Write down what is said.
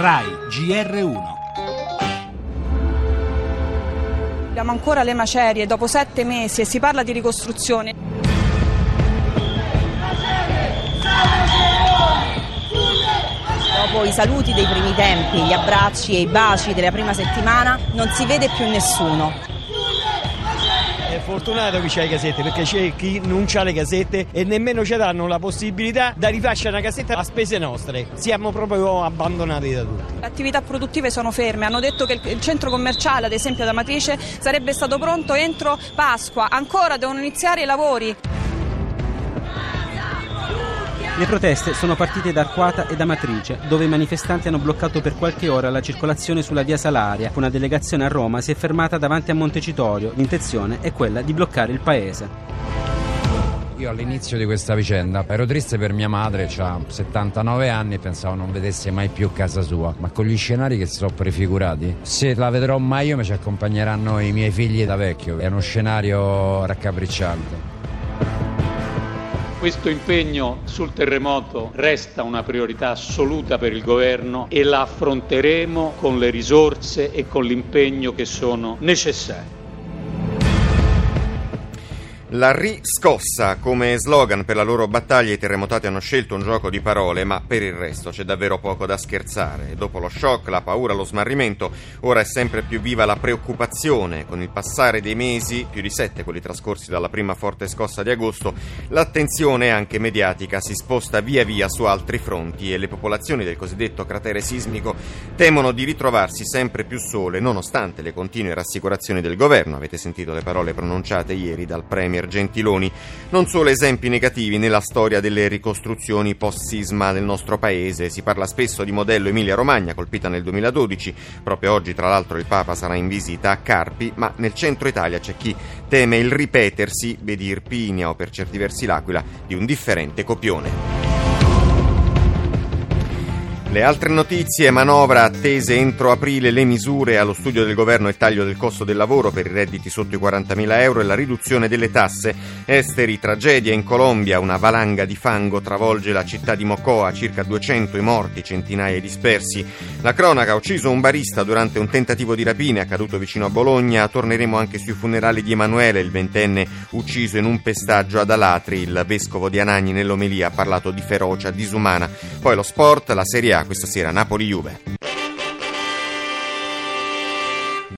RAI GR1 Abbiamo ancora le macerie dopo sette mesi e si parla di ricostruzione. Dopo i saluti dei primi tempi, gli abbracci e i baci della prima settimana, non si vede più nessuno. Fortunato chi c'ha le casette perché c'è chi non ha le casette e nemmeno ci danno la possibilità di rifacere una casetta a spese nostre. Siamo proprio abbandonati da tutti. Le attività produttive sono ferme, hanno detto che il centro commerciale, ad esempio da Matrice, sarebbe stato pronto entro Pasqua, ancora devono iniziare i lavori. Le proteste sono partite da Arquata e da Matrice, dove i manifestanti hanno bloccato per qualche ora la circolazione sulla via Salaria. Una delegazione a Roma si è fermata davanti a Montecitorio. L'intenzione è quella di bloccare il paese. Io all'inizio di questa vicenda ero triste per mia madre, ha 79 anni e pensavo non vedesse mai più casa sua, ma con gli scenari che si sono prefigurati, se la vedrò mai io mi ci accompagneranno i miei figli da vecchio, è uno scenario raccapricciante. Questo impegno sul terremoto resta una priorità assoluta per il governo e la affronteremo con le risorse e con l'impegno che sono necessari. La riscossa come slogan per la loro battaglia i terremotati hanno scelto un gioco di parole, ma per il resto c'è davvero poco da scherzare. Dopo lo shock, la paura, lo smarrimento, ora è sempre più viva la preoccupazione. Con il passare dei mesi, più di sette quelli trascorsi dalla prima forte scossa di agosto, l'attenzione anche mediatica si sposta via via su altri fronti e le popolazioni del cosiddetto cratere sismico temono di ritrovarsi sempre più sole nonostante le continue rassicurazioni del governo. Avete sentito le parole pronunciate ieri dal Premier Gentiloni. Non solo esempi negativi nella storia delle ricostruzioni post-sisma del nostro paese. Si parla spesso di modello Emilia-Romagna, colpita nel 2012. Proprio oggi, tra l'altro, il Papa sarà in visita a Carpi, ma nel centro Italia c'è chi teme il ripetersi, vedi Irpinia o per certi versi l'Aquila, di un differente copione. Le altre notizie, manovra attese entro aprile le misure allo studio del governo e taglio del costo del lavoro per i redditi sotto i 40.000 euro e la riduzione delle tasse. Esteri, tragedia in Colombia, una valanga di fango travolge la città di Mocoa, circa 200 i morti, centinaia i dispersi. La cronaca ha ucciso un barista durante un tentativo di rapina accaduto vicino a Bologna. Torneremo anche sui funerali di Emanuele, il ventenne ucciso in un pestaggio ad Alatri. Il vescovo di Anagni nell'omelia ha parlato di ferocia disumana. Poi lo sport, la Serie A questa sera Napoli-Juve.